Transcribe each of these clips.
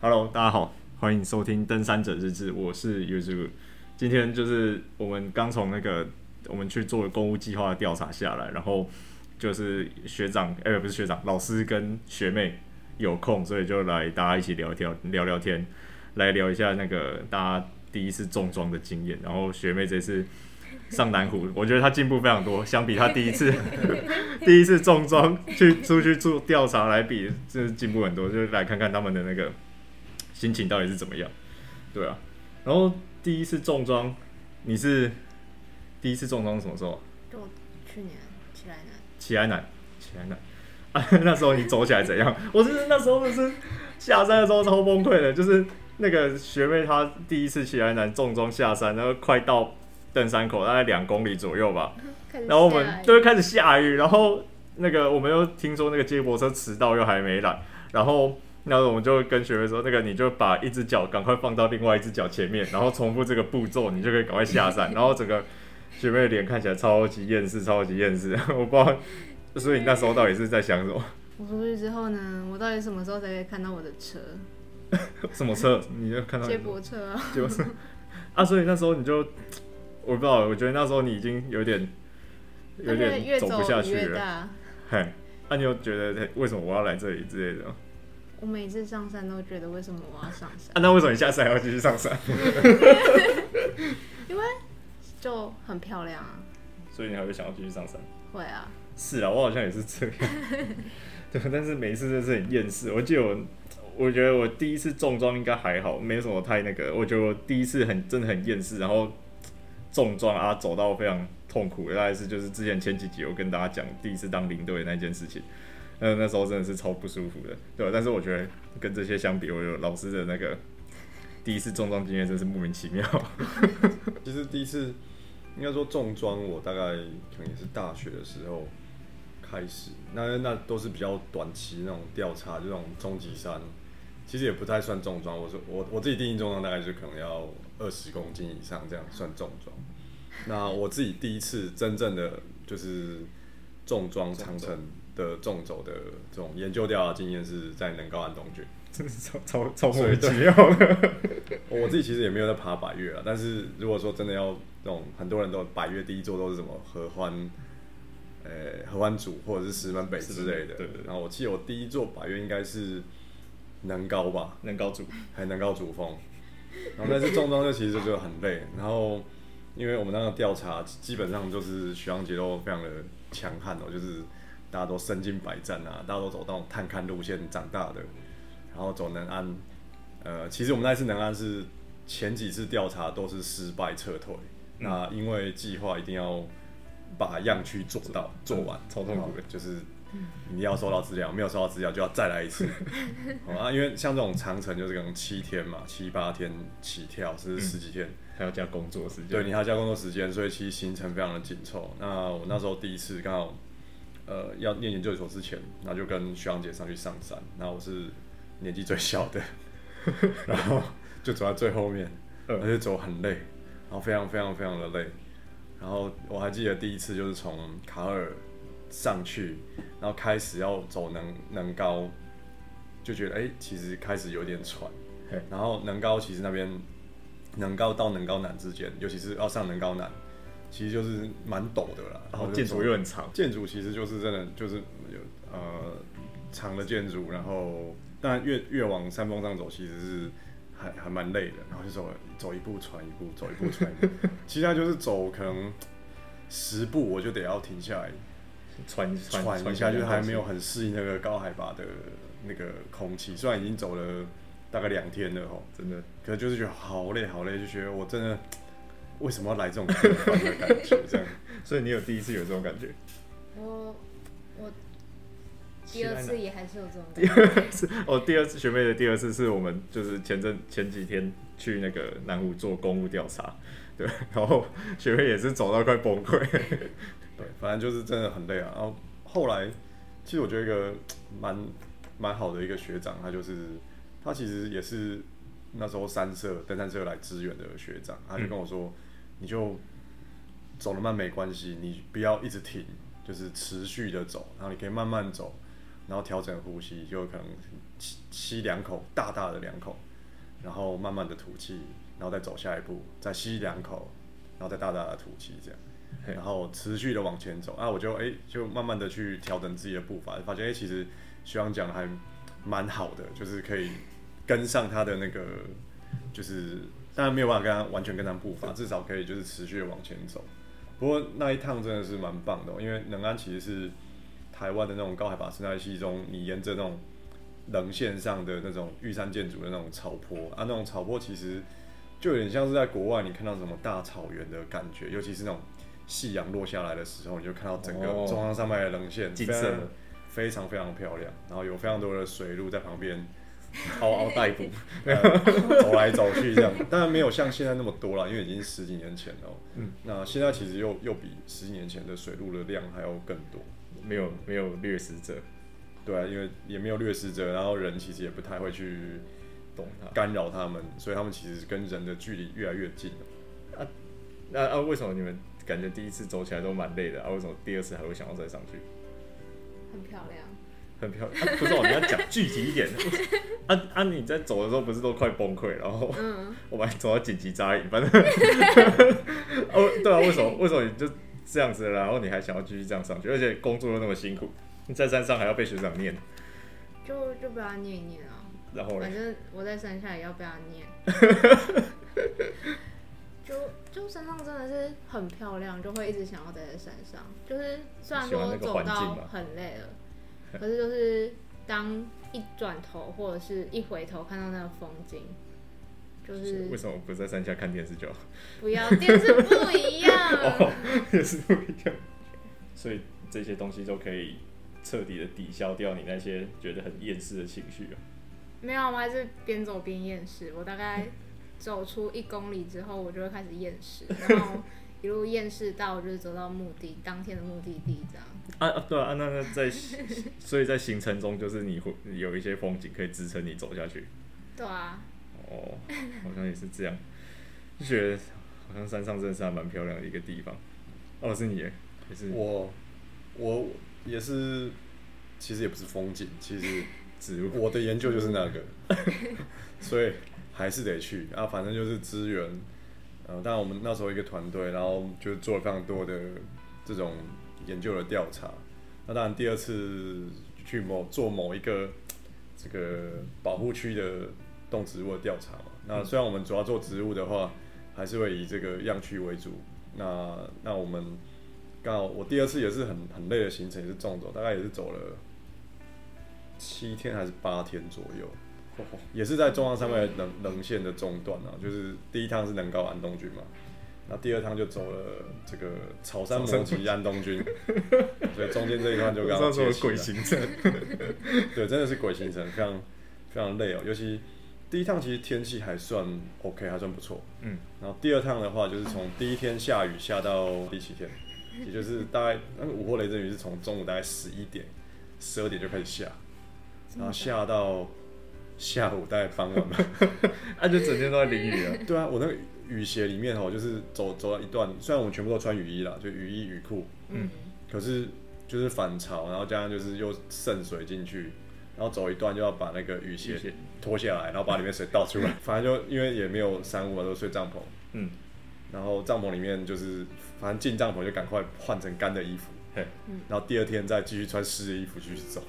Hello，大家好，欢迎收听《登山者日志》，我是 Yuzu。今天就是我们刚从那个我们去做公务计划的调查下来，然后就是学长，哎、不是学长，老师跟学妹有空，所以就来大家一起聊一聊，聊聊天，来聊一下那个大家第一次重装的经验。然后学妹这次。上南湖，我觉得她进步非常多，相比她第一次 第一次重装去出去做调查来比，就是进步很多。就来看看他们的那个心情到底是怎么样，对啊。然后第一次重装，你是第一次重装什么时候？就去年起来南。起来南，起来南啊！那时候你走起来怎样？我是那时候就是下山的时候超崩溃的，就是那个学妹她第一次起来南重装下山，然后快到。登山口大概两公里左右吧，然后我们就会开始下雨，然后那个我们又听说那个接驳车迟到又还没来，然后那我们就跟学妹说，那个你就把一只脚赶快放到另外一只脚前面，然后重复这个步骤，你就可以赶快下山。然后整个学妹的脸看起来超级厌世，超级厌世，我不知道，所以你那时候到底是在想什么？我出去之后呢，我到底什么时候才可以看到我的车？什么车？你就看到接驳车啊？就是啊，所以那时候你就。我不知道，我觉得那时候你已经有点有点走不下去了。嘿，那你有觉得为什么我要来这里之类的？我每次上山都觉得为什么我要上山？啊，那为什么你下次还要继续上山？因为就很漂亮啊。所以你还会想要继续上山？会啊。是啊，我好像也是这样。对，但是每一次都是很厌世。我记得我，我觉得我第一次重装应该还好，没什么太那个。我觉得我第一次很真的很厌世，然后。重装啊，走到非常痛苦，大概是就是之前前几集我跟大家讲第一次当领队的那件事情，那那时候真的是超不舒服的，对吧？但是我觉得跟这些相比，我有老师的那个第一次重装经验真是莫名其妙。其实第一次应该说重装，我大概可能也是大学的时候开始，那那都是比较短期那种调查，这种中级山，其实也不太算重装。我说我我自己定义重装大概就可能要。二十公斤以上这样算重装。那我自己第一次真正的就是重装长城的重走的这种研究调查经验是在能高安东郡，真 是超超超莫名其妙的。我自己其实也没有在爬百越啊，但是如果说真的要这种很多人都百越第一座都是什么合欢，呃合欢组或者是石门北之类的。对。然后我记得我第一座百越应该是南高吧，南高主还南高主峰。然后但是重装就其实就很累，然后因为我们那个调查基本上就是学长姐都非常的强悍哦，就是大家都身经百战啊，大家都走那种探勘路线长大的，然后走能安，呃，其实我们那次能安是前几次调查都是失败撤退，嗯、那因为计划一定要把样区做到做完，超痛苦的，就是。你要收到资料，没有收到资料就要再来一次，好啊，因为像这种长城就是可能七天嘛，七八天起跳，甚至十几天，还要加工作时间。对，你还要加工作时间，所以其实行程非常的紧凑。那我那时候第一次刚好，呃，要念研究所之前，然后就跟学长姐上去上山，那我是年纪最小的，然后就走在最后面，而且走很累，然后非常非常非常的累。然后我还记得第一次就是从卡尔。上去，然后开始要走能能高，就觉得哎、欸，其实开始有点喘。然后能高其实那边能高到能高难之间，尤其是要上能高南，其实就是蛮陡的啦。然后建筑又很长，建筑其实就是真的就是有呃长的建筑，然后当然越越往山峰上走，其实是还还蛮累的。然后就走走一步喘一步，走一步喘一步，其他就是走可能十步我就得要停下来。喘喘一下，就是还没有很适应那个高海拔的那个空气。虽然已经走了大概两天了哦，真的，可是就是觉得好累好累，就觉得我真的为什么要来这种地方的感觉？这样，所以你有第一次有这种感觉？我我第二次也还是有这种感觉。第二次哦，第二次学妹的第二次是我们就是前阵前几天去那个南湖做公务调查，对，然后学妹也是走到快崩溃。对，反正就是真的很累啊。然后后来，其实我觉得一个蛮蛮好的一个学长，他就是他其实也是那时候三社登山社来支援的学长，他就跟我说，嗯、你就走得慢没关系，你不要一直停，就是持续的走，然后你可以慢慢走，然后调整呼吸，就可能吸吸两口，大大的两口，然后慢慢的吐气，然后再走下一步，再吸两口，然后再大大的吐气，这样，然后持续的往前走。啊，我就哎、欸，就慢慢的去调整自己的步伐，发现哎、欸，其实徐阳讲的还蛮好的，就是可以跟上他的那个，就是当然没有办法跟他完全跟上步伐，至少可以就是持续的往前走。不过那一趟真的是蛮棒的，因为能安其实是。台湾的那种高海拔生态系中，你沿着那种棱线上的那种玉山建筑的那种草坡啊，那种草坡其实就有点像是在国外你看到什么大草原的感觉，尤其是那种夕阳落下来的时候，你就看到整个中央山脉的棱线，非常非常非常漂亮，然后有非常多的水路在旁边嗷嗷待哺，走来走去这样。当然没有像现在那么多了，因为已经十几年前了。嗯，那现在其实又又比十几年前的水路的量还要更多。没有没有掠食者，对啊，因为也没有掠食者，然后人其实也不太会去懂它干扰他们，所以他们其实跟人的距离越来越近了。啊，那啊，为什么你们感觉第一次走起来都蛮累的啊？为什么第二次还会想要再上去？很漂亮，很漂亮。啊、不是，我们要讲具体一点。啊啊！你在走的时候不是都快崩溃，然后、嗯、我们还走到紧急扎营，反正 哦，对啊，为什么？为什么你就？这样子，然后你还想要继续这样上去，而且工作又那么辛苦，你在山上还要被学长念，就就不要念一念啊。然后反正我在山下也要被他念。就就山上真的是很漂亮，就会一直想要待在山上。就是虽然说走到很累了，可是就是当一转头或者是一回头看到那个风景。就是为什么不在山下看电视就好？不要，电视不一样，哦，电视不一样，所以这些东西都可以彻底的抵消掉你那些觉得很厌世的情绪啊。没有，我还是边走边厌世。我大概走出一公里之后，我就会开始厌世，然后一路厌世到就是走到目的当天的目的地这样。啊啊，对啊，那那在，所以在行程中就是你会有一些风景可以支撑你走下去。对啊。哦，好像也是这样，就觉得好像山上真的是还蛮漂亮的一个地方。哦，是你，也是我，我也是，其实也不是风景，其实 植物。我的研究就是那个，所以还是得去啊。反正就是资源，呃、啊，当然我们那时候一个团队，然后就做了非常多的这种研究的调查。那当然第二次去某做某一个这个保护区的。动植物的调查嘛，那虽然我们主要做植物的话，还是会以这个样区为主。那那我们刚好我第二次也是很很累的行程，也是重走，大概也是走了七天还是八天左右，也是在中央山脉棱棱线的中段啊。就是第一趟是能高安东军嘛，那第二趟就走了这个草山摩吉安东军，所以中间这一段就刚刚说鬼行程，对，真的是鬼行程，非常非常累哦，尤其。第一趟其实天气还算 OK，还算不错。嗯，然后第二趟的话，就是从第一天下雨下到第七天，也就是大概那个午后雷阵雨是从中午大概十一点、十二点就开始下，然后下到下午大概傍晚吧，那 就整天都在淋雨啊。对啊，我那个雨鞋里面哦，就是走走了一段，虽然我们全部都穿雨衣啦，就雨衣雨裤，嗯，可是就是反潮，然后加上就是又渗水进去。然后走一段就要把那个雨鞋脱下来，然后把里面水倒出来。反正就因为也没有山屋嘛，都睡帐篷。嗯。然后帐篷里面就是，反正进帐篷就赶快换成干的衣服。嘿。然后第二天再继续穿湿的衣服继续走。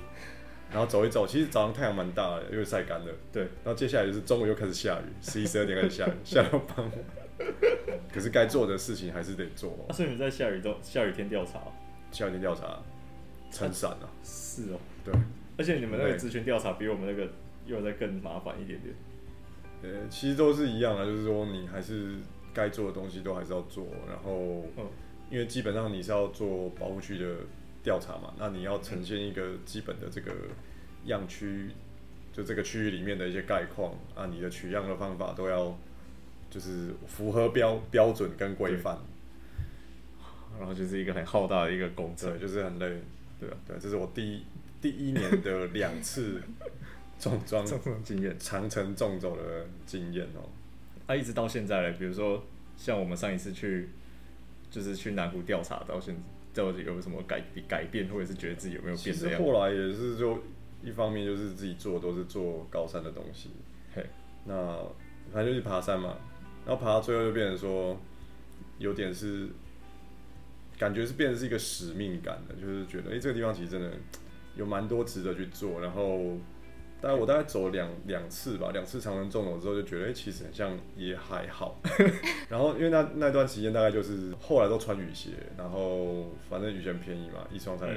然后走一走，其实早上太阳蛮大的，因为晒干了。对。然后接下来就是中午又开始下雨，十一十二点开始下雨，下到傍晚。可是该做的事情还是得做。啊，所以你在下雨中下雨天调查？下雨天调查，撑伞啊。是哦。对。而且你们那个职权调查比我们那个又再更麻烦一点点。呃，其实都是一样的，就是说你还是该做的东西都还是要做，然后，嗯因为基本上你是要做保护区的调查嘛，那你要呈现一个基本的这个样区，就这个区域里面的一些概况啊，你的取样的方法都要就是符合标标准跟规范，然后就是一个很浩大的一个工程，就是很累，对啊，对，这是我第一。第一年的两次 重装经验，长城重走的经验哦。啊，一直到现在嘞，比如说像我们上一次去，就是去南湖调查到现在，到底有什么改改变，或者是觉得自己有没有变？其实后来也是就一方面就是自己做都是做高山的东西，嘿，那反正就是爬山嘛，然后爬到最后就变成说有点是感觉是变成是一个使命感的，就是觉得哎、欸、这个地方其实真的有蛮多值得去做，然后。大概我大概走了两两次吧，两次长程纵走之后就觉得，哎、欸，其实好像也还好。然后因为那那段时间大概就是后来都穿雨鞋，然后反正雨鞋很便宜嘛，一双才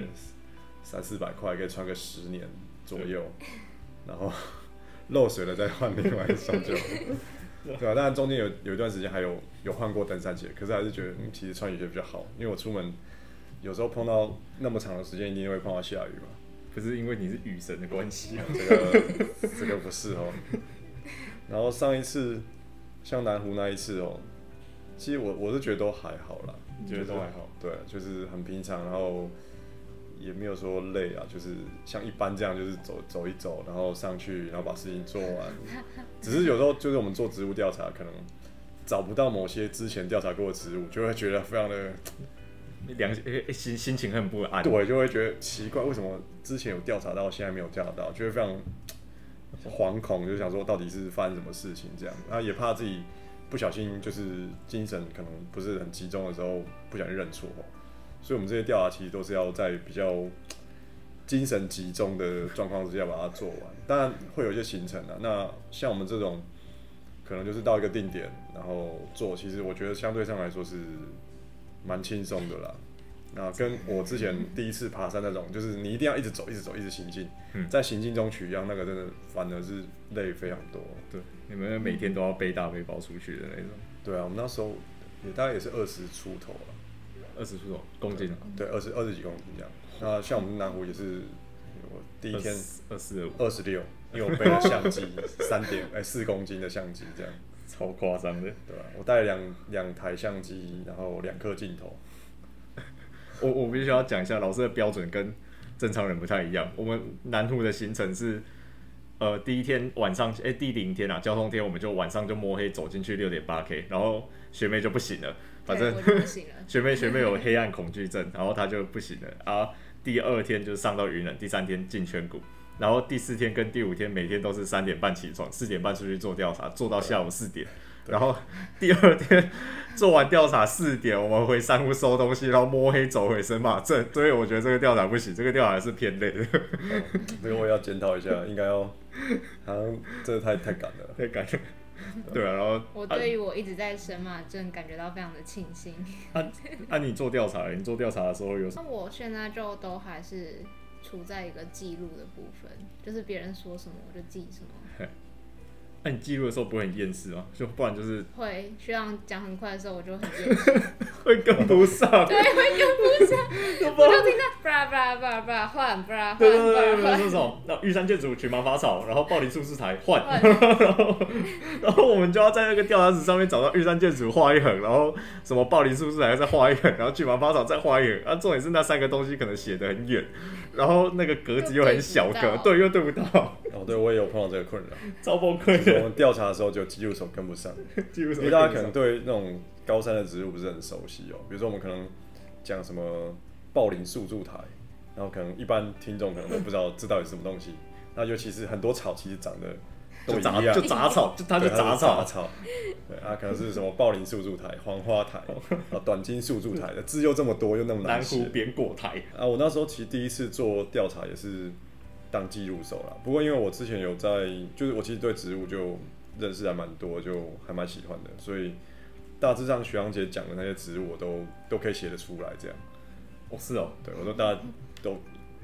三四百块，可以穿个十年左右。然后漏水了再换另外一双就，对吧、啊？当然中间有有一段时间还有有换过登山鞋，可是还是觉得、嗯、其实穿雨鞋比较好，因为我出门有时候碰到那么长的时间，一定会碰到下雨嘛。不是因为你是雨神的关系啊，这个这个不是哦。然后上一次像南湖那一次哦，其实我我是觉得都还好啦，觉得都还好？对，就是很平常，然后也没有说累啊，就是像一般这样，就是走走一走，然后上去，然后把事情做完。只是有时候就是我们做植物调查，可能找不到某些之前调查过的植物，就会觉得非常的。良心心情很不安，对，就会觉得奇怪，为什么之前有调查到，现在没有调查到，就会非常惶恐，就想说到底是发生什么事情这样，然后也怕自己不小心就是精神可能不是很集中的时候不小心认错，所以我们这些调查其实都是要在比较精神集中的状况之下把它做完，当然会有一些行程啊，那像我们这种可能就是到一个定点然后做，其实我觉得相对上来说是。蛮轻松的啦，那跟我之前第一次爬山那种，就是你一定要一直走，一直走，一直行进，嗯、在行进中取样，那个真的反而是累非常多。对，你们每天都要背大背包出去的那种。对啊，我们那时候也大概也是二十出头了，二十出头公斤，对，二十二十几公斤这样。那像我们南湖也是，我第一天二十二十六，因为我背了相机三点哎四公斤的相机这样。超夸张的，对吧？我带了两两台相机，然后两颗镜头。我我必须要讲一下，老师的标准跟正常人不太一样。我们南湖的行程是，呃，第一天晚上，哎、欸，第零天啊，交通天，我们就晚上就摸黑走进去六点八 K，然后学妹就不行了，反正 学妹学妹有黑暗恐惧症，然后她就不行了。然后第二天就上到云南，第三天进圈谷。然后第四天跟第五天每天都是三点半起床，四点半出去做调查，做到下午四点。然后第二天做完调查四点，我们回山屋收东西，然后摸黑走回神马镇。所以我觉得这个调查不行，这个调查还是偏累的。这个我要检讨一下，应该要，好像这个太太赶了，太赶了。对啊，然后我对于我一直在神马镇感觉到非常的庆幸。啊，啊你做调查，你做调查的时候有什么？那我现在就都还是。处在一个记录的部分，就是别人说什么我就记什么。那、啊、你记录的时候不会很厌世吗？就不然就是会，需要讲很快的时候我就很厌世，会跟不上。对，会跟不上。我就听到叭叭叭叭换，叭换，对对对对，这种。那玉山建筑群芒花草，然后暴林树枝台换，然后然后我们就要在那个调查纸上面找到玉山建筑画一横，然后什么暴林树枝台再画一横，然后群芒花草再画一横。啊，重点是那三个东西可能写得很远。然后那个格子又很小格，对，又对不到。哦，对，我也有碰到这个困扰，超崩溃。我们调查的时候就记录手跟不上。因为大家可能对那种高山的植物不是很熟悉哦，比如说我们可能讲什么暴林树柱台，然后可能一般听众可能都不知道这到底是什么东西。那尤其是很多草其实长得。就杂就杂草，就它是杂草，草，对啊，可能是什么暴林树柱台、黄花台、啊短金树柱台的字又这么多又那么难写。南湖扁果台啊，我那时候其实第一次做调查也是当记入手啦。不过因为我之前有在，就是我其实对植物就认识还蛮多，就还蛮喜欢的，所以大致上徐阳姐讲的那些植物我都都可以写得出来这样。哦，是哦，对我说大家都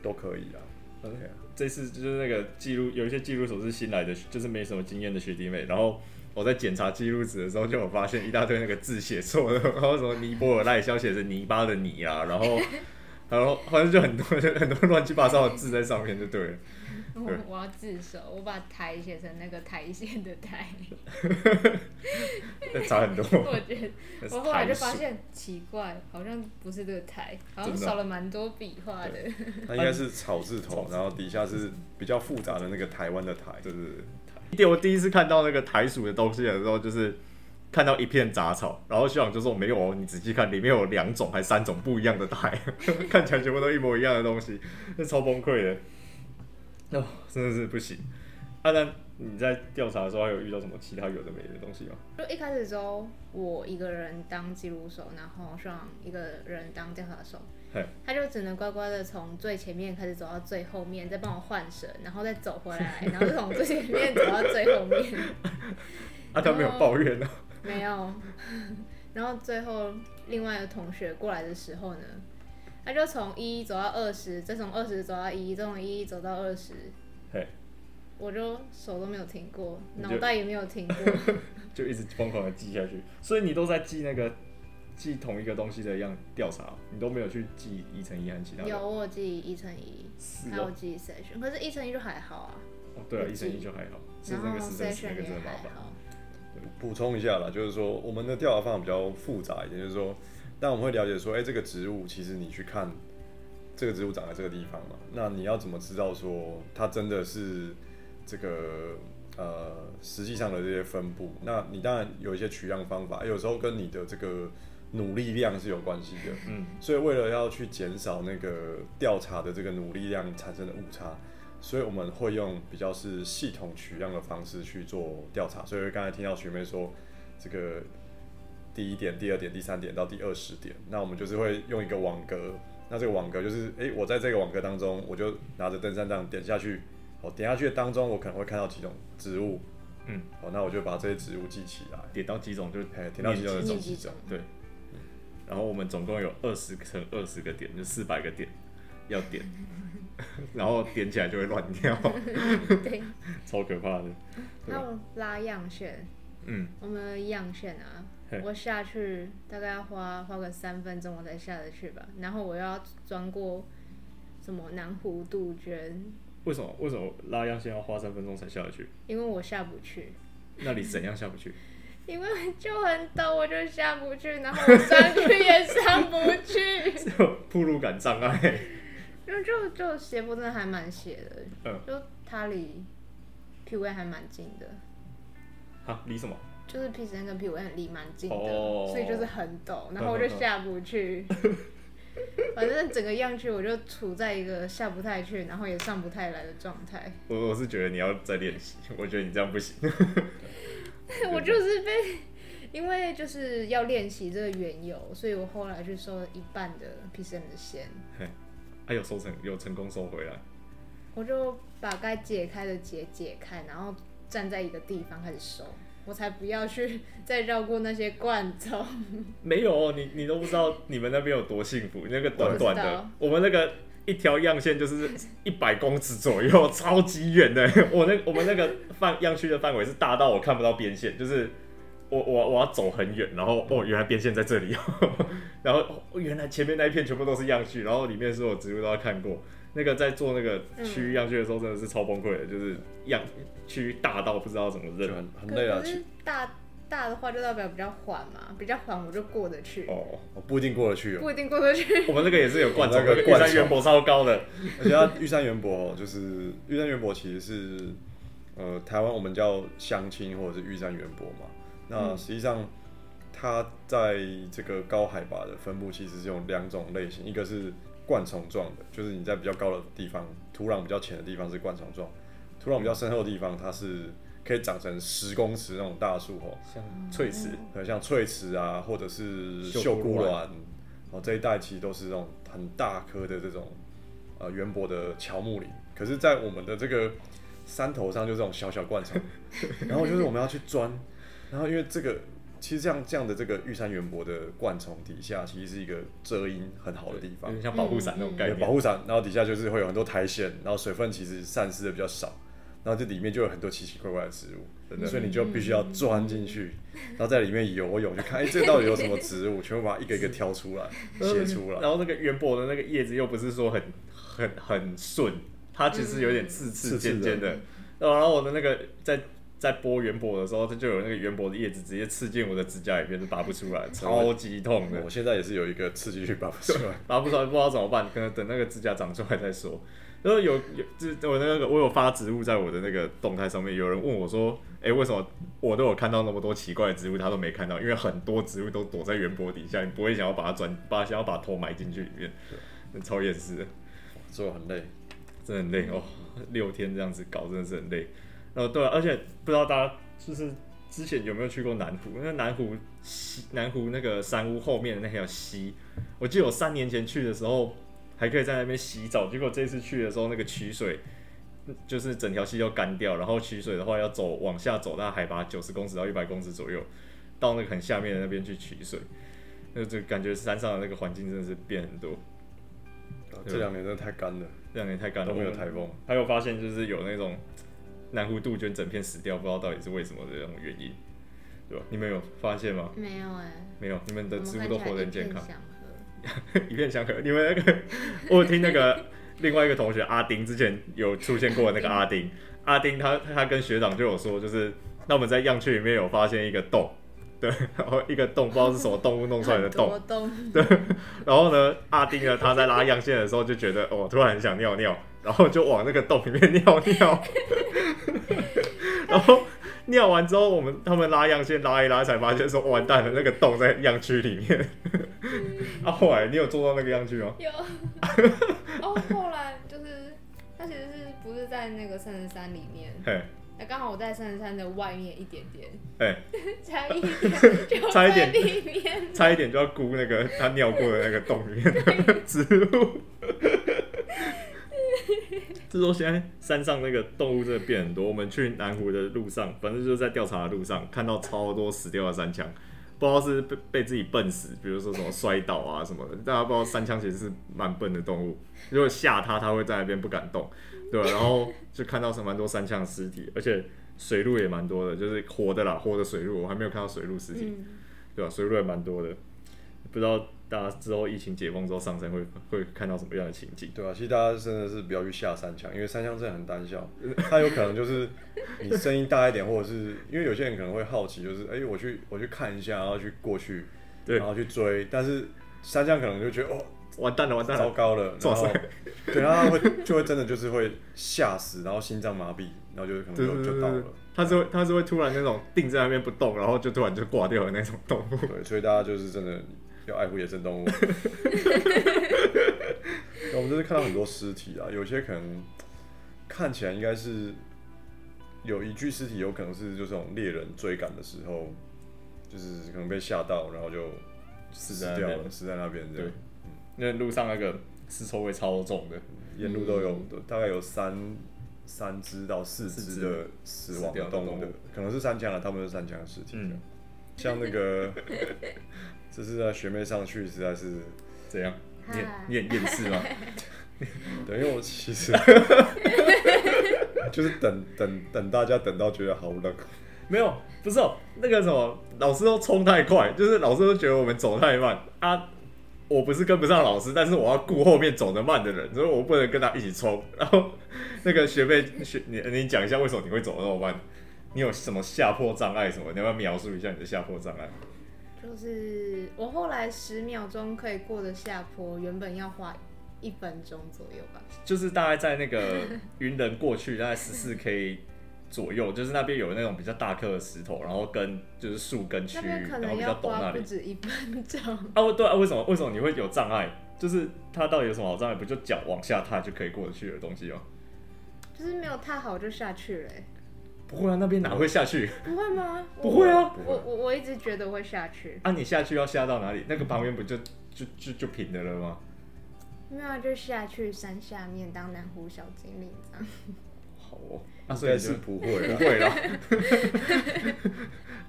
都可以啊。OK。这次就是那个记录，有一些记录手是新来的，就是没什么经验的学弟妹。然后我在检查记录纸的时候，就有发现一大堆那个字写错了，然后什么尼泊尔赖肖写成泥巴的泥啊，然后然后好像就很多很多乱七八糟的字在上面，就对了。我我要自首，我把台写成那个台线的台，差很多。我觉得我后来就发现奇怪，好像不是这个台，好像少了蛮多笔画的。它应该是草字头，然后底下是比较复杂的那个台湾的台，就是台。第我第一次看到那个台属的东西的时候，就是看到一片杂草，然后学长就说没有哦，你仔细看，里面有两种还三种不一样的苔，看起来全部都一模一样的东西，那超崩溃的。哦，真的是不行。阿、啊、丹，你在调查的时候还有遇到什么其他有的没的东西吗？就一开始的时候，我一个人当记录手，然后学长一个人当调查手。他就只能乖乖的从最前面开始走到最后面，再帮我换绳，然后再走回来，然后就从最前面走到最后面。啊，他没有抱怨呢？没有。然后最后另外一个同学过来的时候呢，他就从一走到二十，再从二十走到一，再从一走到二十。嘿我就手都没有停过，脑袋也没有停过，就一直疯狂的记下去。所以你都在记那个。记同一个东西的样调查，你都没有去记一乘一和其他的？有，我记一乘一，还有记 session，可是一乘一就还好啊。哦，对啊，一乘一就还好，是那个 session 那个真的麻烦。补充一下啦，就是说我们的调查方法比较复杂一点，就是说，但我们会了解说，哎、欸，这个植物其实你去看这个植物长在这个地方嘛，那你要怎么知道说它真的是这个呃实际上的这些分布？那你当然有一些取样方法，有时候跟你的这个。努力量是有关系的，嗯，所以为了要去减少那个调查的这个努力量产生的误差，所以我们会用比较是系统取样的方式去做调查。所以刚才听到学妹说，这个第一点、第二点、第三点到第二十点，那我们就是会用一个网格，那这个网格就是，诶，我在这个网格当中，我就拿着登山杖点下去，哦，点下去的当中，我可能会看到几种植物，嗯，好，那我就把这些植物记起来，点到几种就，哎，点到几种就种几种，对。然后我们总共有二十乘二十个点，就四百个点要点，然后点起来就会乱掉，对，超可怕的。还有拉样线，嗯，我们的样线啊，我下去大概要花花个三分钟我才下得去吧，然后我要钻过什么南湖杜鹃。为什么？为什么拉样线要花三分钟才下得去？因为我下不去。那你怎样下不去？因为就很陡，我就下不去，然后我上去也上不去，就铺路感障碍。因为就就斜坡真的还蛮斜的，嗯，就它离 PUA 还蛮近的。啊，离什么？就是 PCM 跟 PUA 很离蛮近的，哦，所以就是很陡，然后我就下不去。反正整个样区我就处在一个下不太去，然后也上不太来的状态。我我是觉得你要再练习，我觉得你这样不行。我就是被，因为就是要练习这个缘由，所以我后来去收了一半的 PCM 的线。嘿，还有收成，有成功收回来。我就把该解开的结解开，然后站在一个地方开始收，我才不要去 再绕过那些罐头。没有，你你都不知道你们那边有多幸福，那个短短的，我，我们那个。一条样线就是一百公尺左右，超级远的。我那我们那个范样区的范围是大到我看不到边线，就是我我我要走很远，然后哦原来边线在这里，然后原来前面那一片全部都是样区，然后里面所有植物都要看过。那个在做那个区域样区的时候真的是超崩溃的，就是样区大到不知道怎么认，很累啊。大。大的话就代表比较缓嘛，比较缓我就过得去。哦，不一定过得去哦。不一定过得去。我们这个也是有灌丛，那个玉山元博超高的。而且它玉山元博就是玉山元博，其实是呃台湾我们叫相亲或者是玉山元博嘛。那实际上它在这个高海拔的分布其实是有两种类型，一个是灌丛状的，就是你在比较高的地方，土壤比较浅的地方是灌丛状，土壤比较深厚的地方它是。可以长成十公尺那种大树哦，像翠池，很，像翠池啊，或者是秀姑峦，哦，这一带其实都是这种很大棵的这种呃圆柏的乔木林。可是，在我们的这个山头上，就这种小小灌丛，然后就是我们要去钻，然后因为这个其实这样这样的这个玉山圆柏的灌丛底下，其实是一个遮阴很好的地方，像保护伞那种概念，保护伞，然后底下就是会有很多苔藓，然后水分其实散失的比较少。然后这里面就有很多奇奇怪怪的植物，所以你就必须要钻进去，然后在里面游泳，去看，哎，这到底有什么植物？全部把它一个一个挑出来，写出来。然后那个圆柏的那个叶子又不是说很很很顺，它其实有点刺刺尖尖的。然后我的那个在在剥圆柏的时候，它就有那个圆柏的叶子直接刺进我的指甲里面，就拔不出来，超级痛的。我现在也是有一个刺进去拔不出来，拔不出来不知道怎么办，可能等那个指甲长出来再说。然后有有就我那个我有发植物在我的那个动态上面，有人问我说：“哎、欸，为什么我都有看到那么多奇怪的植物，他都没看到？因为很多植物都躲在圆柏底下，你不会想要把它转，把想要把头埋进去里面，超厌世的，做很累，真的很累哦。六天这样子搞，真的是很累。然后对、啊，而且不知道大家就是之前有没有去过南湖？那南湖西，南湖那个山屋后面的那条溪，我记得我三年前去的时候。还可以在那边洗澡，结果这次去的时候，那个取水就是整条溪都干掉，然后取水的话要走往下走，大概海拔九十公尺到一百公尺左右，到那个很下面的那边去取水，那就感觉山上的那个环境真的是变很多。啊、这两年真的太干了，这两年太干了，都没有台风。还有发现就是有那种南湖杜鹃整片死掉，不知道到底是为什么的这种原因，对吧？你们有发现吗？没有哎、欸，没有，你们的植物都活得很健康。一片祥和，你们那个，我听那个另外一个同学阿丁之前有出现过的那个阿丁，阿丁他他跟学长就有说，就是那我们在样区里面有发现一个洞，对，然后一个洞不知道是什么动物弄出来的洞，洞对，然后呢，阿丁呢他在拉样线的时候就觉得哦，突然很想尿尿，然后就往那个洞里面尿尿，然后。尿完之后，我们他们拉样线拉一拉，才发现说完蛋了，那个洞在样区里面。啊，后来你有做到那个样区吗？有。哦，后来就是他其实是不是在那个三十三里面？嘿。那刚好我在三十三的外面一点点。哎。差一点。差一点。里面。差一点就要估那个他尿过的那个洞里面的 植物。是说现在山上那个动物真的变很多。我们去南湖的路上，反正就是在调查的路上，看到超多死掉的山枪，不知道是被被自己笨死，比如说什么摔倒啊什么的。大家不知道山枪其实是蛮笨的动物，如果吓它，它会在那边不敢动，对吧？然后就看到是蛮多山枪尸体，而且水路也蛮多的，就是活的啦，活的水路，我还没有看到水路尸体，对吧？水路也蛮多的，不知道。大家之后疫情解封之后上山会会看到什么样的情景？对啊，其实大家真的是不要去下山枪，因为山枪真的很胆小，它有可能就是你声音大一点，或者是因为有些人可能会好奇，就是哎、欸，我去我去看一下，然后去过去，对然后去追，但是山羌可能就觉得哦，完蛋了，完蛋了，糟糕了，然后对，然后他会就会真的就是会吓死，然后心脏麻痹，然后就可能就就倒了。他是会他是会突然那种定在那边不动，然后就突然就挂掉的那种动物。对，所以大家就是真的。要爱护野生动物。我们就是看到很多尸体啊，有些可能看起来应该是有一具尸体，有可能是就这种猎人追赶的时候，就是可能被吓到，然后就死掉了，死在那边。对，因为路上那个尸臭味超重的，沿路都有，嗯、大概有三三只到四只的死亡的动物，可能是三枪了，他们是三枪的尸体。嗯、像那个。这是在学妹上去实在是怎样？你你很厌世吗？对，因为我其实就是等等等大家等到觉得好冷。没有，不是哦，那个什么老师都冲太快，就是老师都觉得我们走太慢啊。我不是跟不上老师，但是我要顾后面走得慢的人，所以我不能跟他一起冲。然后那个学妹学你你讲一下为什么你会走得那么慢？你有什么下坡障碍什么？你要不要描述一下你的下坡障碍？就是我后来十秒钟可以过的下坡，原本要花一分钟左右吧。就是大概在那个云人过去，大概十四 K 左右，就是那边有那种比较大颗的石头，然后跟就是树根区域，然后比较陡那里。不止一分钟啊！对啊，为什么为什么你会有障碍？就是它到底有什么好障碍？不就脚往下踏就可以过得去的东西吗？就是没有踏好就下去了。不会啊，那边哪会下去？不会吗？不会啊，我我我一直觉得会下去。啊，你下去要下到哪里？那个旁边不就就就就平的了吗？没有，就下去山下面当南湖小精灵这样。好哦，啊，所以是不会不会啦。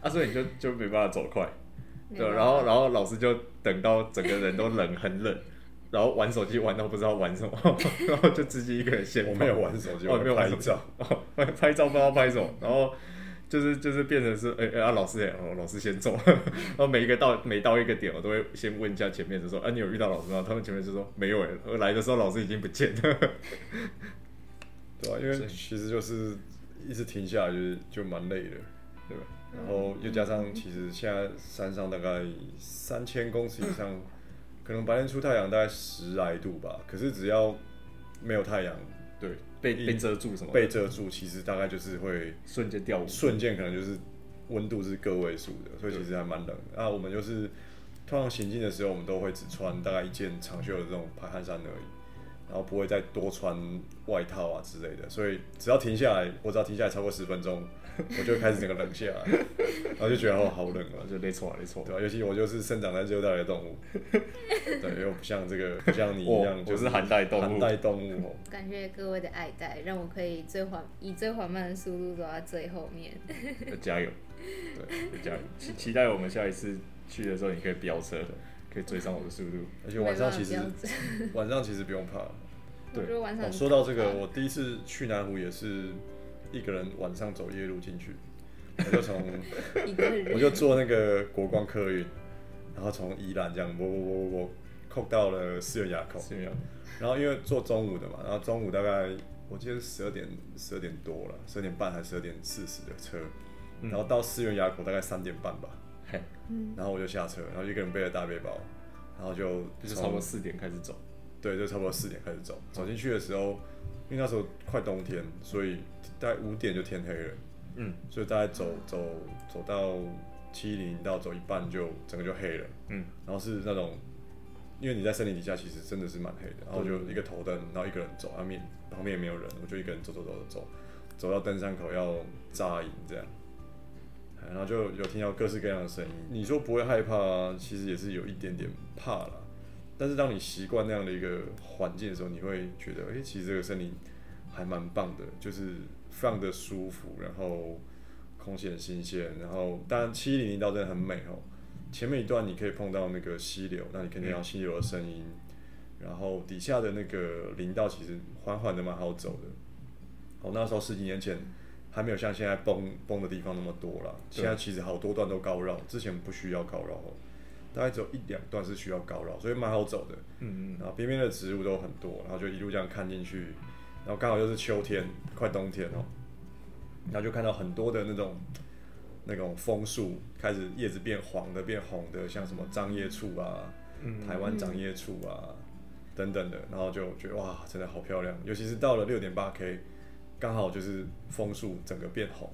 啊，所以你就就没办法走快。对，然后然后老师就等到整个人都冷，很冷。然后玩手机玩到不知道玩什么，然后就自己一个人先。我没有玩手机，我没有拍照，拍照不知道拍什么，然后就是就是变成是，哎哎啊老师哎，老师先走，然后每一个到每到一个点，我都会先问一下前面，就说，啊你有遇到老师吗？他们前面就说没有哎，来的时候老师已经不见了，对啊，因为其实就是一直停下来就是就蛮累的，对吧？然后又加上其实现在山上大概三千公尺以上，可能白天出太阳大概十来度吧，可是只要没有太阳，对，被被遮住什么？被遮住，其实大概就是会瞬间掉，瞬间可能就是温度是个位数的，所以其实还蛮冷的。那我们就是通常行进的时候，我们都会只穿大概一件长袖的这种排汗衫而已。然后不会再多穿外套啊之类的，所以只要停下来，我只要停下来超过十分钟，我就开始整个冷下来，然后就觉得哦好冷啊，就没错没错，对吧？尤其我就是生长在热带的动物，对，又不像这个不像你一样，就是寒带动物，寒带动物哦。感谢各位的爱戴，让我可以最缓以最缓慢的速度走到最后面。加油，对，加油，期期待我们下一次去的时候，你可以飙车的。可以追上我的速度，而且晚上其实 晚上其实不用怕。对，哦，说到这个，我第一次去南湖也是一个人晚上走夜路进去，我就从 我就坐那个国光客运，然后从宜兰这样，我我我我扣到了四元垭口，然后因为坐中午的嘛，然后中午大概我记得是十二点十二点多了，十二点半还是十二点四十的车，然后到四元垭口大概三点半吧。然后我就下车，然后一个人背着大背包，然后就就差不多四点开始走，对，就差不多四点开始走。走进去的时候，因为那时候快冬天，所以大概五点就天黑了，嗯，所以大概走走走到七零到走一半就整个就黑了，嗯，然后是那种，因为你在森林底下其实真的是蛮黑的，然后就一个头灯，然后一个人走，后面旁边也没有人，我就一个人走走走走走，走到登山口要扎营这样。然后就有听到各式各样的声音。你说不会害怕啊，其实也是有一点点怕啦。但是当你习惯那样的一个环境的时候，你会觉得，诶，其实这个森林还蛮棒的，就是非常的舒服，然后空气很新鲜。然后当然七一零林道真的很美哦。前面一段你可以碰到那个溪流，那你肯定要溪流的声音。然后底下的那个林道其实缓缓的蛮好走的。哦，那时候十几年前。还没有像现在崩崩的地方那么多了。现在其实好多段都高绕，之前不需要高绕哦，大概只有一两段是需要高绕，所以蛮好走的。嗯嗯。然后边边的植物都很多，然后就一路这样看进去，然后刚好又是秋天，快冬天哦，然后就看到很多的那种那种枫树开始叶子变黄的、变红的，像什么樟叶树啊、台湾长叶树啊等等的，然后就觉得哇，真的好漂亮，尤其是到了六点八 K。刚好就是枫树整个变红，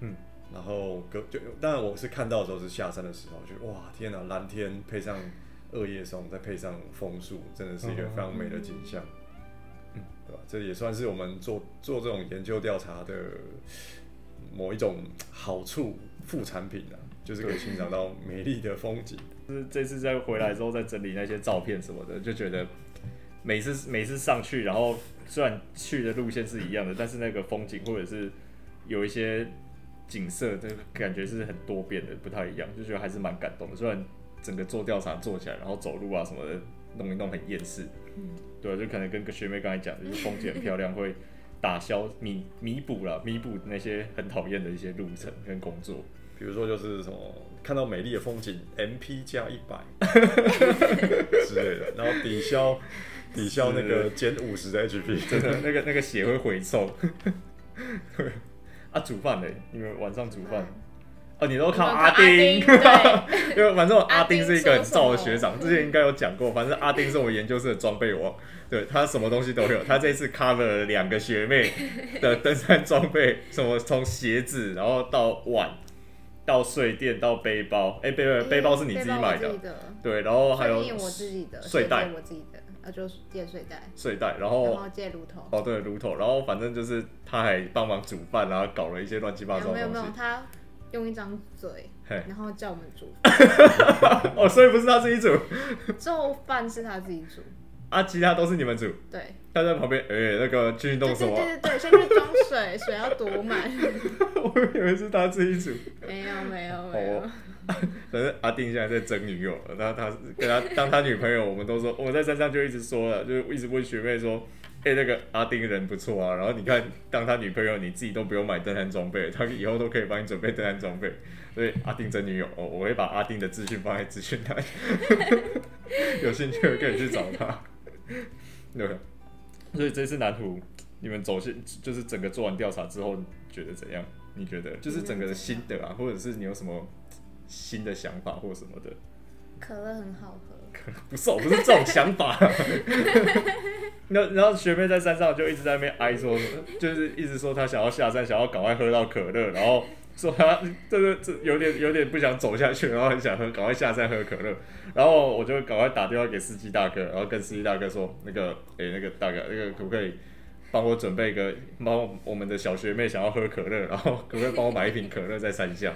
嗯，然后隔就当然我是看到的时候是下山的时候，就哇天哪，蓝天配上二叶松，再配上枫树，真的是一个非常美的景象，嗯，对吧？这也算是我们做做这种研究调查的某一种好处副产品啊，就是可以欣赏到美丽的风景。就 是这次再回来之后再整理那些照片什么的，就觉得。每次每次上去，然后虽然去的路线是一样的，但是那个风景或者是有一些景色，这个感觉是很多变的，不太一样，就觉得还是蛮感动的。虽然整个做调查做起来，然后走路啊什么的弄一弄很厌世，对，就可能跟个学妹刚才讲的，就是风景很漂亮，会打消弥弥补了弥补那些很讨厌的一些路程跟工作，比如说就是什么看到美丽的风景，MP 加一百 之类的，然后抵消。抵消那个减五十的 HP，真的那个那个血会回收。对 啊，煮饭嘞，因为晚上煮饭。哦，你都靠阿丁，因为反正我阿丁是一个很燥的学长，之前应该有讲过。反正阿丁是我研究室的装备王，对他什么东西都有。他这次 cover 了两个学妹的登山装备，什么从鞋子，然后到碗，到睡垫，到背包。哎，背背背包是你自己买的，对，然后还有睡袋，我自己的。那就借睡袋，睡袋，然后然后借炉头，哦对，炉头，然后反正就是他还帮忙煮饭，然后搞了一些乱七八糟的东西。没有没有，他用一张嘴，然后叫我们煮。哦，所以不是他自己煮，做饭是他自己煮，啊，其他都是你们煮。对，他在旁边，哎，那个去运动什么？对对对，先去装水，水要多满。我以为是他自己煮。没有没有没有。反正阿丁现在在争女友，然后他跟他当他女朋友，我们都说我在山上就一直说了，就一直问学妹说，哎、那个阿丁人不错啊，然后你看当他女朋友，你自己都不用买登山装备，他以后都可以帮你准备登山装备，所以阿丁争女友，我会把阿丁的资讯放在资讯栏，有兴趣的可以去找他。对，所以这次南湖你们走进就是整个做完调查之后觉得怎样？你觉得就是整个的心得啊，或者是你有什么新的想法或什么的？可乐很好喝。可不是，我不是这种想法。那然后学妹在山上就一直在那边哀说，就是一直说她想要下山，想要赶快喝到可乐，然后说她 这个这有点有点不想走下去，然后很想喝，赶快下山喝可乐。然后我就赶快打电话给司机大哥，然后跟司机大哥说，那个诶，那个大哥，那个可不可以？帮我准备一个，帮我们的小学妹想要喝可乐，然后可不可以帮我买一瓶可乐在山下？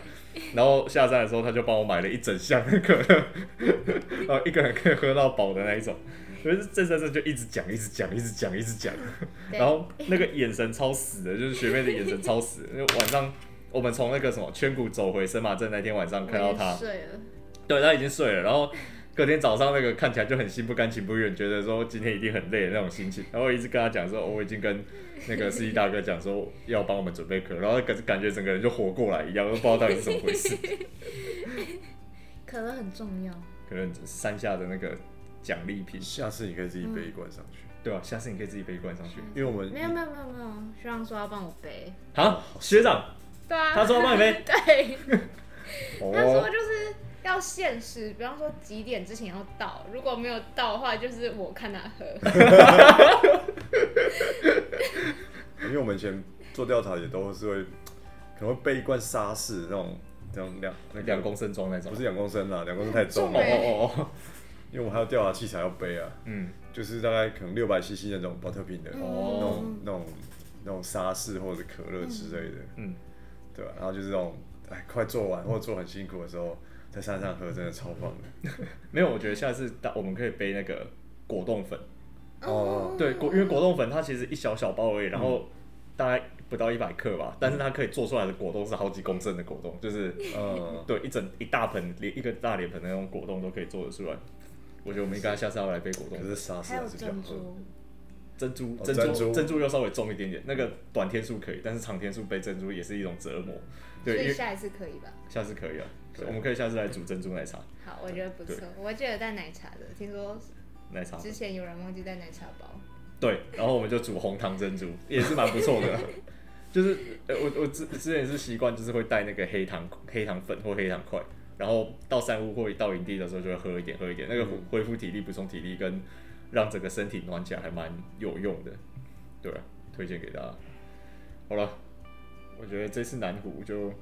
然后下山的时候，他就帮我买了一整箱的可乐，然后一个人可以喝到饱的那一种。所以这这这就一直讲，一直讲，一直讲，一直讲。然后那个眼神超死的，就是学妹的眼神超死的。因为晚上我们从那个什么圈谷走回神马镇那天晚上，看到他睡了，对，他已经睡了，然后。隔天早上那个看起来就很心不甘情不愿，觉得说今天一定很累的那种心情，然后我一直跟他讲说，我已经跟那个司机大哥讲说要帮我们准备可乐，然后感感觉整个人就活过来一样，都不知道到底是怎么回事。可乐很重要，可能山下的那个奖励品，下次你可以自己背一罐上去。对啊，下次你可以自己背一罐上去，因为我们没有没有没有没有，学长说要帮我背。好，学长，对啊，他说要帮你背，对，他说就是。要限时，比方说几点之前要到，如果没有到的话，就是我看他喝。因为我们以前做调查也都是会，可能会背一罐沙士那种，那种两两公升装那种，不是两公升啦，两公升太重了。哦哦哦。因为我们还有调查器材要背啊，嗯，就是大概可能六百 CC 那种保特瓶的，哦，那种那种那种沙士或者可乐之类的，嗯，对吧？然后就是那种，哎，快做完或者做很辛苦的时候。在山上喝真的超棒的，没有，我觉得下次我们可以背那个果冻粉。哦，对，果因为果冻粉它其实一小小包而已，然后大概不到一百克吧，但是它可以做出来的果冻是好几公升的果冻，就是呃，对，一整一大盆连一个大脸盆的那种果冻都可以做得出来。我觉得我们应该下次要来背果冻。可是沙士还是比较喝。珍珠，珍珠，珍珠又稍微重一点点。那个短天数可以，但是长天数背珍珠也是一种折磨。对，所以下一次可以吧？下次可以啊。我们可以下次来煮珍珠奶茶。好，我觉得不错。我记得带奶茶的，听说奶茶之前有人忘记带奶茶包。对，然后我们就煮红糖珍珠，也是蛮不错的。就是呃，我我之之前也是习惯，就是会带那个黑糖黑糖粉或黑糖块，然后到山屋或到营地的时候就会喝一点喝一点，那个恢复体力、补充体力跟让整个身体暖起来还蛮有用的。对，推荐给大家。好了，我觉得这次南湖就。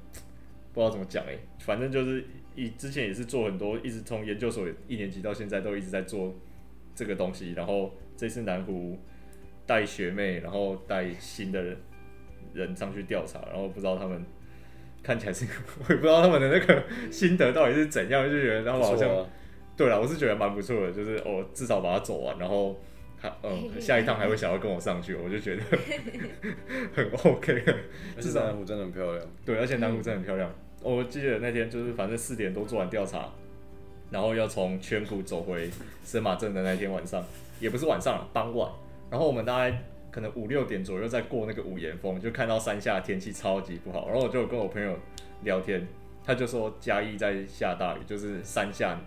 不知道怎么讲哎，反正就是以之前也是做很多，一直从研究所一年级到现在都一直在做这个东西。然后这次南湖带学妹，然后带新的人人上去调查，然后不知道他们看起来是，我也不知道他们的那个心得到底是怎样，就觉得他们好像，啊、对了，我是觉得蛮不错的，就是哦，至少把它走完，然后他嗯，下一趟还会想要跟我上去，我就觉得很 OK。至少南湖真的很漂亮，对，而且南湖真的很漂亮。我记得那天就是反正四点多做完调查，然后要从全谷走回神马镇的那天晚上，也不是晚上，傍晚。然后我们大概可能五六点左右在过那个五岩峰，就看到山下天气超级不好。然后我就跟我朋友聊天，他就说嘉义在下大雨，就是山下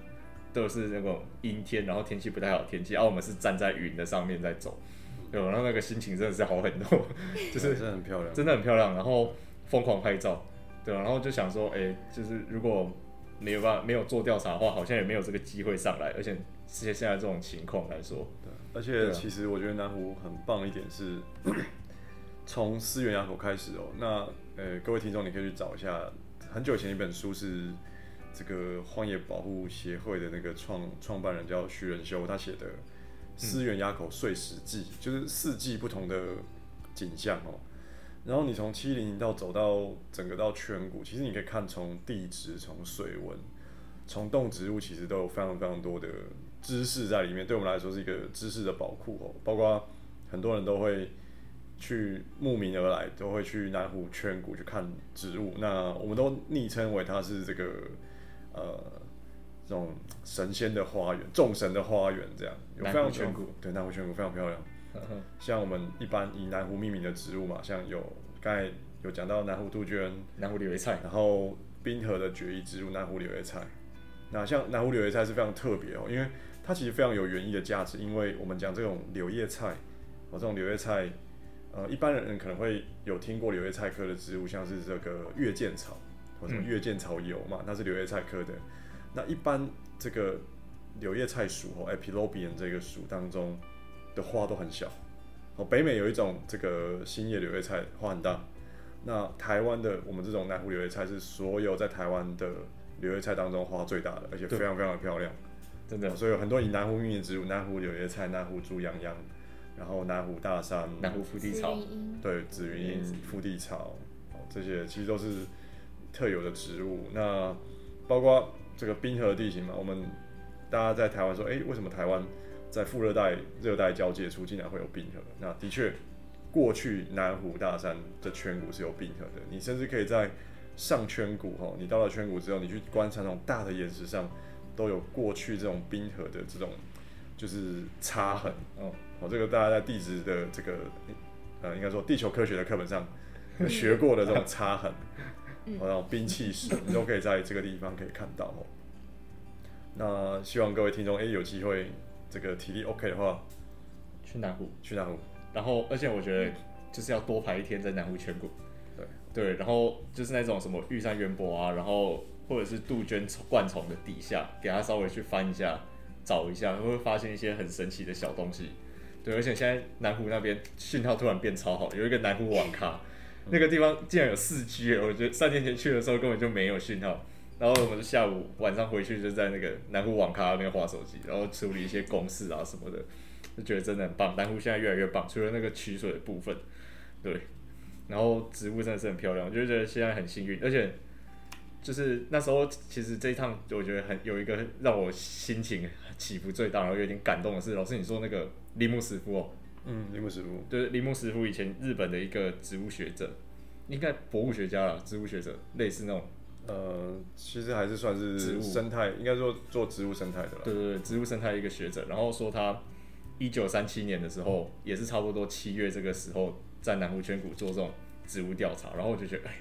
都是那种阴天，然后天气不太好天气。然后我们是站在云的上面在走，对，然后那个心情真的是好很多，就是真的很漂亮，真的很漂亮。然后疯狂拍照。对，然后就想说，哎，就是如果没有办法没有做调查的话，好像也没有这个机会上来，而且现现在这种情况来说，对，而且其实我觉得南湖很棒一点是，从思源垭口开始哦，那呃各位听众你可以去找一下，很久以前一本书是这个荒野保护协会的那个创创办人叫徐仁修他写的《思源垭口碎石记》，嗯，就是四季不同的景象哦。然后你从七零到走到整个到圈谷，其实你可以看从地质、从水文、从动植物，其实都有非常非常多的知识在里面。对我们来说是一个知识的宝库哦。包括很多人都会去慕名而来，都会去南湖圈谷去看植物。那我们都昵称为它是这个呃这种神仙的花园、众神的花园这样。有非常全谷，对，南湖全谷非常漂亮。像我们一般以南湖命名的植物嘛，像有刚才有讲到南湖杜鹃、南湖柳叶菜，然后滨河的绝艺植物南湖柳叶菜。那像南湖柳叶菜是非常特别哦，因为它其实非常有园艺的价值，因为我们讲这种柳叶菜，哦，这种柳叶菜，呃，一般人可能会有听过柳叶菜科的植物，像是这个月见草或者什么月见草油嘛，那是柳叶菜科的。那一般这个柳叶菜属哦，Epilobium 这个属当中的花都很小。哦，北美有一种这个新叶柳叶菜花很大。那台湾的我们这种南湖柳叶菜是所有在台湾的柳叶菜当中花最大的，而且非常非常的漂亮，真的。所以有很多以南湖命名植物，南湖柳叶菜、南湖猪羊羊，然后南湖大山、南湖腹地草，对，紫云英、腹地草，这些其实都是特有的植物。那包括这个冰河地形嘛，我们大家在台湾说，哎、欸，为什么台湾在副热带、热带交界处竟然会有冰河？那的确。过去南湖大山的圈谷是有冰河的，你甚至可以在上圈谷哈，你到了圈谷之后，你去观察那种大的岩石上，都有过去这种冰河的这种就是擦痕哦。哦，这个大家在地质的这个呃，应该说地球科学的课本上学过的这种擦痕，哦，那种冰气石，你都可以在这个地方可以看到哦。那希望各位听众，哎，有机会这个体力 OK 的话，去南湖，去南湖。然后，而且我觉得就是要多排一天在南湖全谷，对对，然后就是那种什么玉山园博啊，然后或者是杜鹃灌丛的底下，给它稍微去翻一下，找一下，会发现一些很神奇的小东西。对，而且现在南湖那边信号突然变超好，有一个南湖网咖，那个地方竟然有四 G，我觉得三年前去的时候根本就没有信号。然后我们下午晚上回去就在那个南湖网咖那边划手机，然后处理一些公事啊什么的。就觉得真的很棒，南湖现在越来越棒，除了那个取水的部分，对，然后植物真的是很漂亮，我就觉得现在很幸运，而且就是那时候其实这一趟我觉得很有一个让我心情起伏最大，然后有点感动的是，老师你说那个铃木师傅哦，嗯，铃木师傅，就是铃木师傅以前日本的一个植物学者，应该博物学家啦，植物学者，类似那种，呃，其实还是算是植物生态，应该说做植物生态的啦，对对对，植物生态一个学者，然后说他。一九三七年的时候，也是差不多七月这个时候，在南湖圈谷做这种植物调查，然后我就觉得，哎，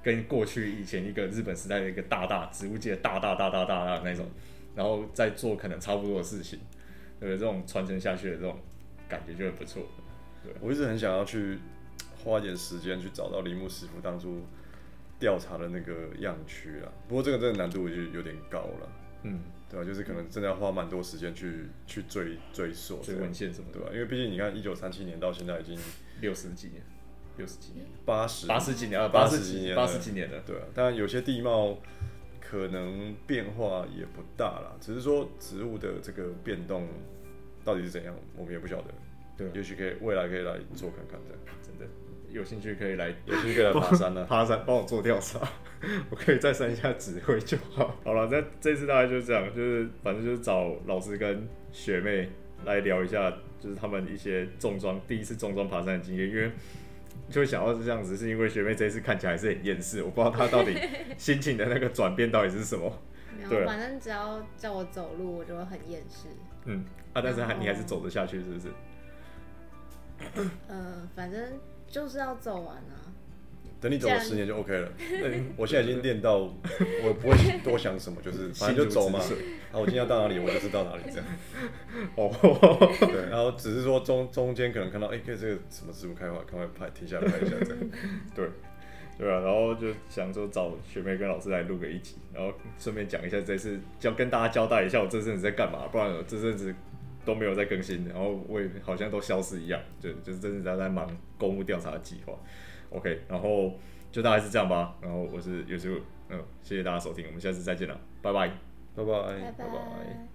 跟过去以前一个日本时代的一个大大植物界大大大大大大的那种，然后再做可能差不多的事情，对，这种传承下去的这种感觉就很不错。对，我一直很想要去花一点时间去找到铃木师傅当初调查的那个样区啊，不过这个真的难度就有点高了。嗯。对吧？就是可能真的要花蛮多时间去去追追溯追文献什么，对吧？因为毕竟你看，一九三七年到现在已经六十几年，六十几年，八十八十几年啊，八十几年，八十几年了，对啊。当然有些地貌可能变化也不大啦，只是说植物的这个变动到底是怎样，我们也不晓得。对，也许可以未来可以来做看看这样，真的。有兴趣可以来，有兴趣可以来爬山呢、啊。爬山，帮我做调查，我可以在山下指挥就好。好了，那这次大概就是这样，就是反正就是找老师跟学妹来聊一下，就是他们一些重装第一次重装爬山的经验。因为就会想到是这样子，是因为学妹这一次看起来还是很厌世，我不知道她到底心情的那个转变到底是什么。对，反正只要叫我走路，我就会很厌世。嗯，啊，但是还你还是走得下去，是不是？呃，反正。就是要走完啊！等你走了十年就 OK 了。我现在已经练到，我不会多想什么，就是反正就走嘛。然后我今天要到哪里，我就知道哪里这样。哦，对，然后只是说中中间可能看到，哎、欸，可以这个什么植物开花，赶快拍停下来拍一下这样。对，对啊，然后就想说找学妹跟老师来录个一集，然后顺便讲一下这次，要跟大家交代一下我这阵子在干嘛，不然我这阵子。都没有在更新，然后我也好像都消失一样，就就是真的在在忙公务调查的计划。OK，然后就大概是这样吧。然后我是有时候嗯，谢谢大家收听，我们下次再见了，拜拜，拜拜，拜拜。